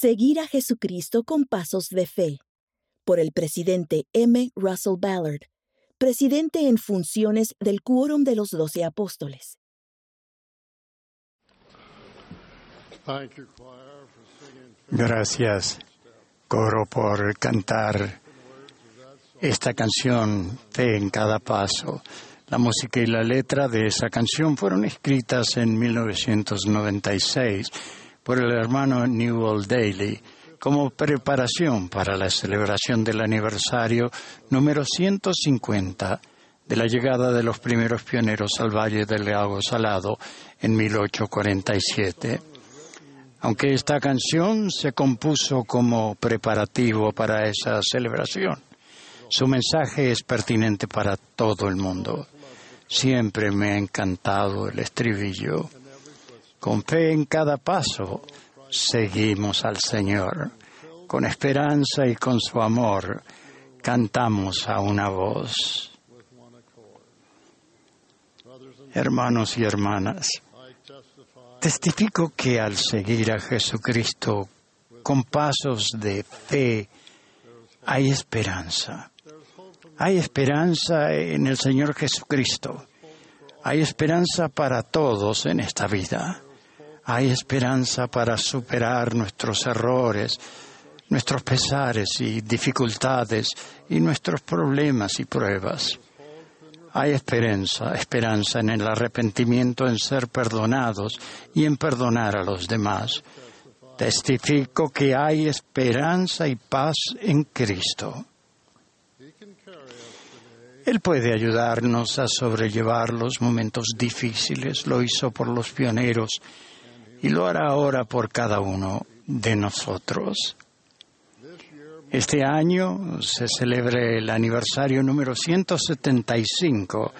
Seguir a Jesucristo con pasos de fe. Por el presidente M. Russell Ballard, presidente en funciones del Quórum de los Doce Apóstoles. Gracias, coro, por cantar esta canción, Fe en cada paso. La música y la letra de esa canción fueron escritas en 1996 por el hermano Newell Daly como preparación para la celebración del aniversario número 150 de la llegada de los primeros pioneros al Valle del Lago Salado en 1847. Aunque esta canción se compuso como preparativo para esa celebración, su mensaje es pertinente para todo el mundo. Siempre me ha encantado el estribillo. Con fe en cada paso, seguimos al Señor. Con esperanza y con su amor, cantamos a una voz. Hermanos y hermanas, testifico que al seguir a Jesucristo con pasos de fe, hay esperanza. Hay esperanza en el Señor Jesucristo. Hay esperanza para todos en esta vida. Hay esperanza para superar nuestros errores, nuestros pesares y dificultades y nuestros problemas y pruebas. Hay esperanza, esperanza en el arrepentimiento, en ser perdonados y en perdonar a los demás. Testifico que hay esperanza y paz en Cristo. Él puede ayudarnos a sobrellevar los momentos difíciles, lo hizo por los pioneros y lo hará ahora por cada uno de nosotros. Este año se celebra el aniversario número 175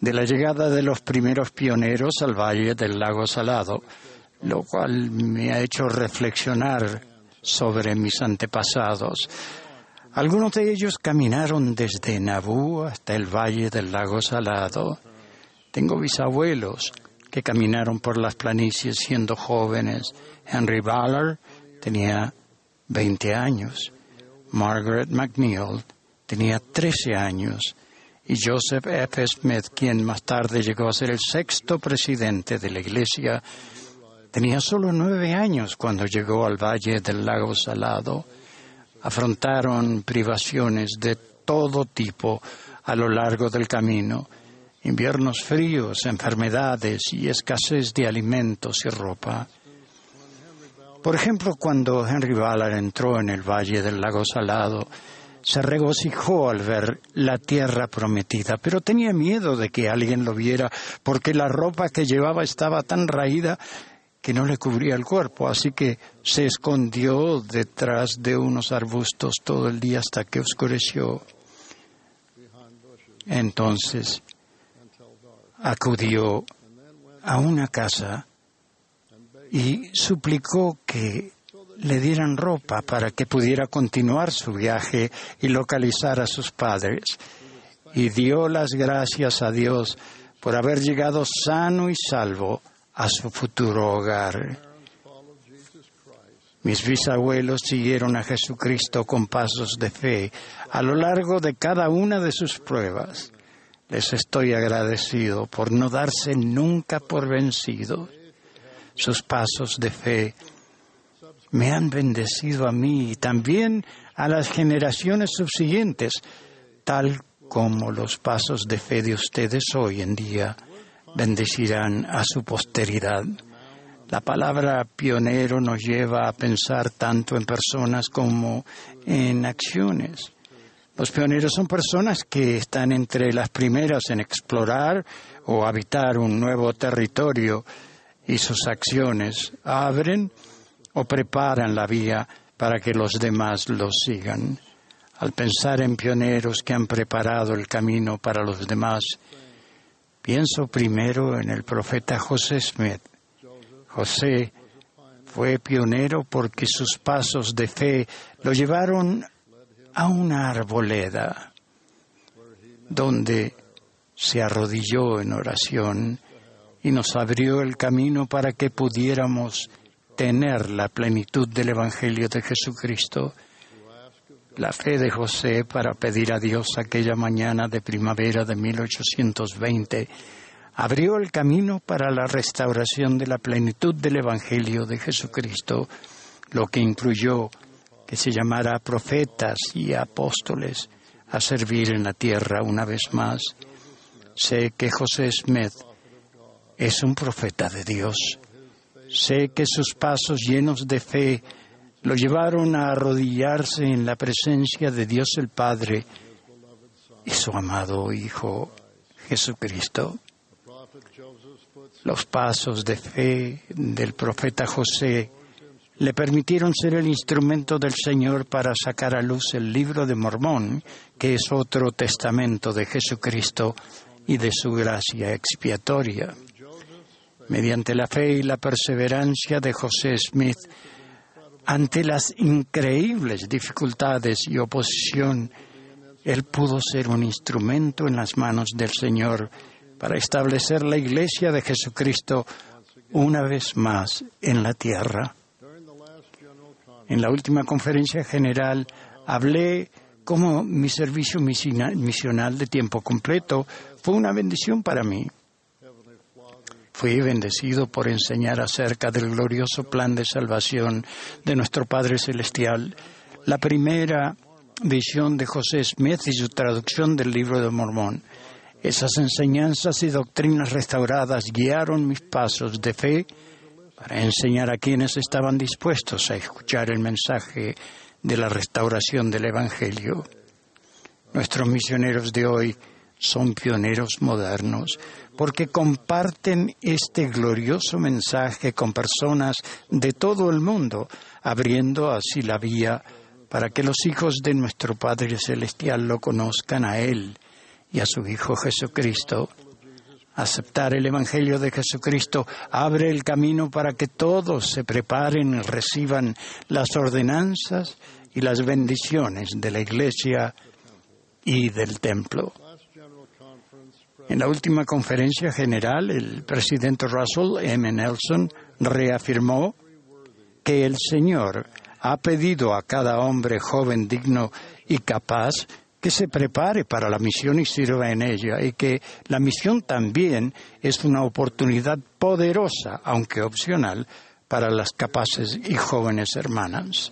de la llegada de los primeros pioneros al Valle del Lago Salado, lo cual me ha hecho reflexionar sobre mis antepasados. Algunos de ellos caminaron desde Nabú hasta el valle del lago Salado. Tengo bisabuelos que caminaron por las planicies siendo jóvenes. Henry Ballard tenía 20 años. Margaret McNeil tenía 13 años. Y Joseph F. Smith, quien más tarde llegó a ser el sexto presidente de la Iglesia, tenía solo nueve años cuando llegó al valle del lago Salado afrontaron privaciones de todo tipo a lo largo del camino, inviernos fríos, enfermedades y escasez de alimentos y ropa. Por ejemplo, cuando Henry Ballard entró en el valle del lago Salado, se regocijó al ver la tierra prometida, pero tenía miedo de que alguien lo viera porque la ropa que llevaba estaba tan raída que no le cubría el cuerpo, así que se escondió detrás de unos arbustos todo el día hasta que oscureció. Entonces acudió a una casa y suplicó que le dieran ropa para que pudiera continuar su viaje y localizar a sus padres. Y dio las gracias a Dios por haber llegado sano y salvo a su futuro hogar. Mis bisabuelos siguieron a Jesucristo con pasos de fe a lo largo de cada una de sus pruebas. Les estoy agradecido por no darse nunca por vencidos. Sus pasos de fe me han bendecido a mí y también a las generaciones subsiguientes, tal como los pasos de fe de ustedes hoy en día bendecirán a su posteridad. La palabra pionero nos lleva a pensar tanto en personas como en acciones. Los pioneros son personas que están entre las primeras en explorar o habitar un nuevo territorio y sus acciones abren o preparan la vía para que los demás los sigan. Al pensar en pioneros que han preparado el camino para los demás, Pienso primero en el profeta José Smith. José fue pionero porque sus pasos de fe lo llevaron a una arboleda donde se arrodilló en oración y nos abrió el camino para que pudiéramos tener la plenitud del Evangelio de Jesucristo. La fe de José para pedir a Dios aquella mañana de primavera de 1820 abrió el camino para la restauración de la plenitud del Evangelio de Jesucristo, lo que incluyó se llamara profetas y apóstoles a servir en la tierra una vez más. Sé que José Smith es un profeta de Dios. Sé que sus pasos llenos de fe lo llevaron a arrodillarse en la presencia de Dios el Padre y su amado Hijo Jesucristo. Los pasos de fe del profeta José le permitieron ser el instrumento del Señor para sacar a luz el libro de Mormón, que es otro testamento de Jesucristo y de su gracia expiatoria. Mediante la fe y la perseverancia de José Smith, ante las increíbles dificultades y oposición, él pudo ser un instrumento en las manos del Señor para establecer la iglesia de Jesucristo una vez más en la tierra. En la última conferencia general hablé cómo mi servicio misional de tiempo completo fue una bendición para mí. Fui bendecido por enseñar acerca del glorioso plan de salvación de nuestro Padre Celestial, la primera visión de José Smith y su traducción del libro de Mormón. Esas enseñanzas y doctrinas restauradas guiaron mis pasos de fe para enseñar a quienes estaban dispuestos a escuchar el mensaje de la restauración del Evangelio. Nuestros misioneros de hoy son pioneros modernos porque comparten este glorioso mensaje con personas de todo el mundo, abriendo así la vía para que los hijos de nuestro Padre Celestial lo conozcan a Él y a su Hijo Jesucristo Aceptar el Evangelio de Jesucristo abre el camino para que todos se preparen y reciban las ordenanzas y las bendiciones de la Iglesia y del templo. En la última conferencia general, el presidente Russell M. Nelson reafirmó que el Señor ha pedido a cada hombre joven, digno y capaz que se prepare para la misión y sirva en ella, y que la misión también es una oportunidad poderosa, aunque opcional, para las capaces y jóvenes hermanas.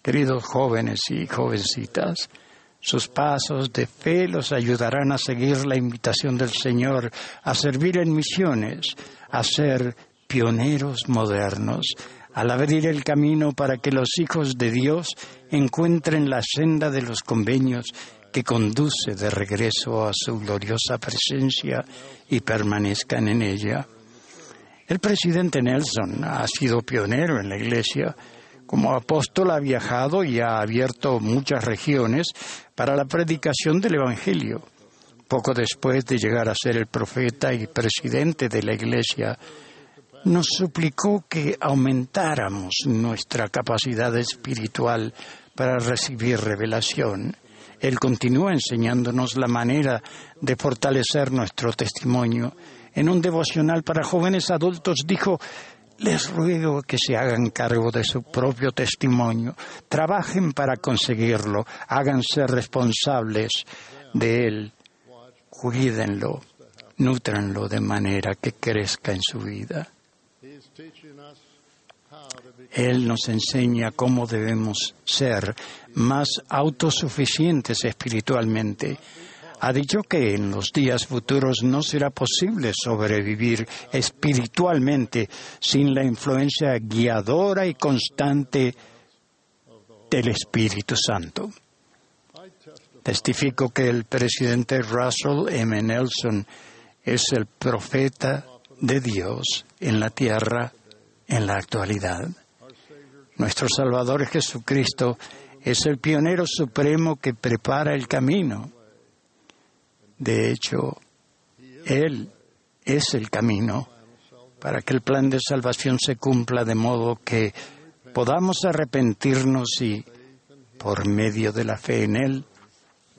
Queridos jóvenes y jovencitas, sus pasos de fe los ayudarán a seguir la invitación del Señor a servir en misiones, a ser pioneros modernos, al abrir el camino para que los hijos de Dios encuentren la senda de los convenios que conduce de regreso a su gloriosa presencia y permanezcan en ella. El presidente Nelson ha sido pionero en la Iglesia. Como apóstol ha viajado y ha abierto muchas regiones para la predicación del Evangelio. Poco después de llegar a ser el profeta y presidente de la Iglesia, nos suplicó que aumentáramos nuestra capacidad espiritual para recibir revelación. Él continúa enseñándonos la manera de fortalecer nuestro testimonio. En un devocional para jóvenes adultos dijo, les ruego que se hagan cargo de su propio testimonio, trabajen para conseguirlo, háganse responsables de él, cuídenlo, nutranlo de manera que crezca en su vida. Él nos enseña cómo debemos ser más autosuficientes espiritualmente. Ha dicho que en los días futuros no será posible sobrevivir espiritualmente sin la influencia guiadora y constante del Espíritu Santo. Testifico que el presidente Russell M. Nelson es el profeta de Dios en la tierra en la actualidad. Nuestro Salvador Jesucristo es el pionero supremo que prepara el camino. De hecho, Él es el camino para que el plan de salvación se cumpla de modo que podamos arrepentirnos y, por medio de la fe en Él,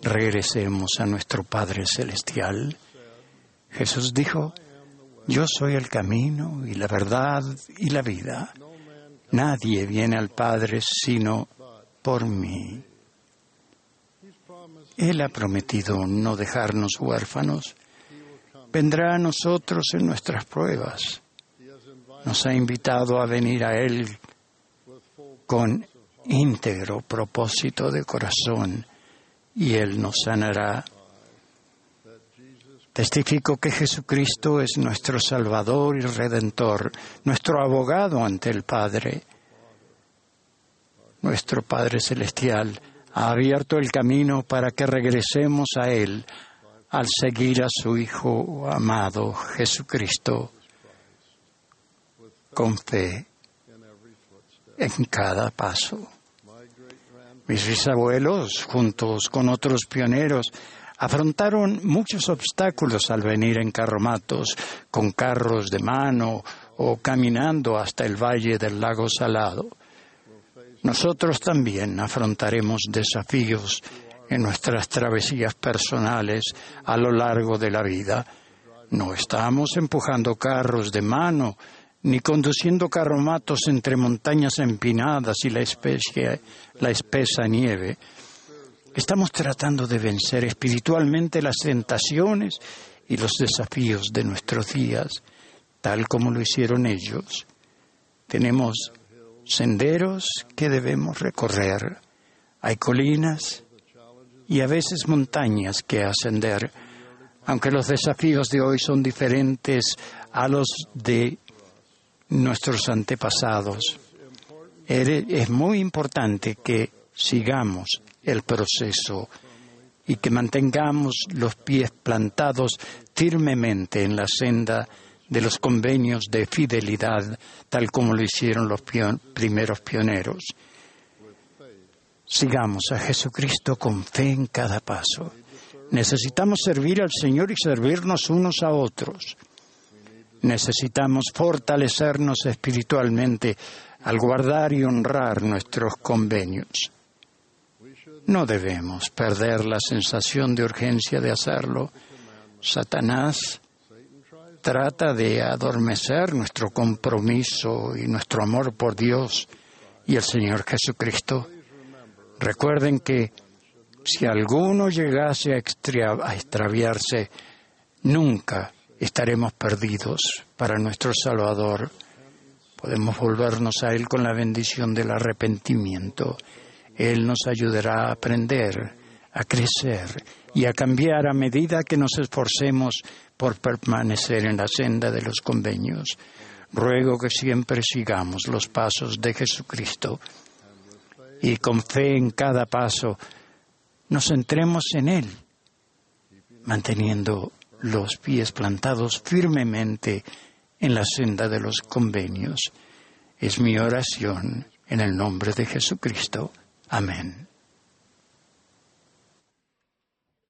regresemos a nuestro Padre Celestial. Jesús dijo, yo soy el camino y la verdad y la vida. Nadie viene al Padre sino por mí. Él ha prometido no dejarnos huérfanos. Vendrá a nosotros en nuestras pruebas. Nos ha invitado a venir a Él con íntegro propósito de corazón y Él nos sanará. Testifico que Jesucristo es nuestro Salvador y Redentor, nuestro abogado ante el Padre. Nuestro Padre Celestial ha abierto el camino para que regresemos a Él al seguir a su Hijo amado Jesucristo con fe en cada paso. Mis bisabuelos, juntos con otros pioneros, afrontaron muchos obstáculos al venir en carromatos, con carros de mano o caminando hasta el valle del lago Salado. Nosotros también afrontaremos desafíos en nuestras travesías personales a lo largo de la vida. No estamos empujando carros de mano ni conduciendo carromatos entre montañas empinadas y la, especie, la espesa nieve. Estamos tratando de vencer espiritualmente las tentaciones y los desafíos de nuestros días, tal como lo hicieron ellos. Tenemos senderos que debemos recorrer, hay colinas y a veces montañas que ascender, aunque los desafíos de hoy son diferentes a los de nuestros antepasados. Es muy importante que sigamos el proceso y que mantengamos los pies plantados firmemente en la senda de los convenios de fidelidad, tal como lo hicieron los primeros pioneros. Sigamos a Jesucristo con fe en cada paso. Necesitamos servir al Señor y servirnos unos a otros. Necesitamos fortalecernos espiritualmente al guardar y honrar nuestros convenios. No debemos perder la sensación de urgencia de hacerlo. Satanás trata de adormecer nuestro compromiso y nuestro amor por Dios y el Señor Jesucristo. Recuerden que si alguno llegase a, extraviarse, nunca estaremos perdidos para nuestro Salvador. Podemos volvernos a Él con la bendición del arrepentimiento. Él nos ayudará a aprender, a crecer y a cambiar a medida que nos esforcemos por permanecer en la senda de los convenios. Ruego que siempre sigamos los pasos de Jesucristo y con fe en cada paso nos centremos en Él, manteniendo los pies plantados firmemente en la senda de los convenios. Es mi oración en el nombre de Jesucristo. Amen.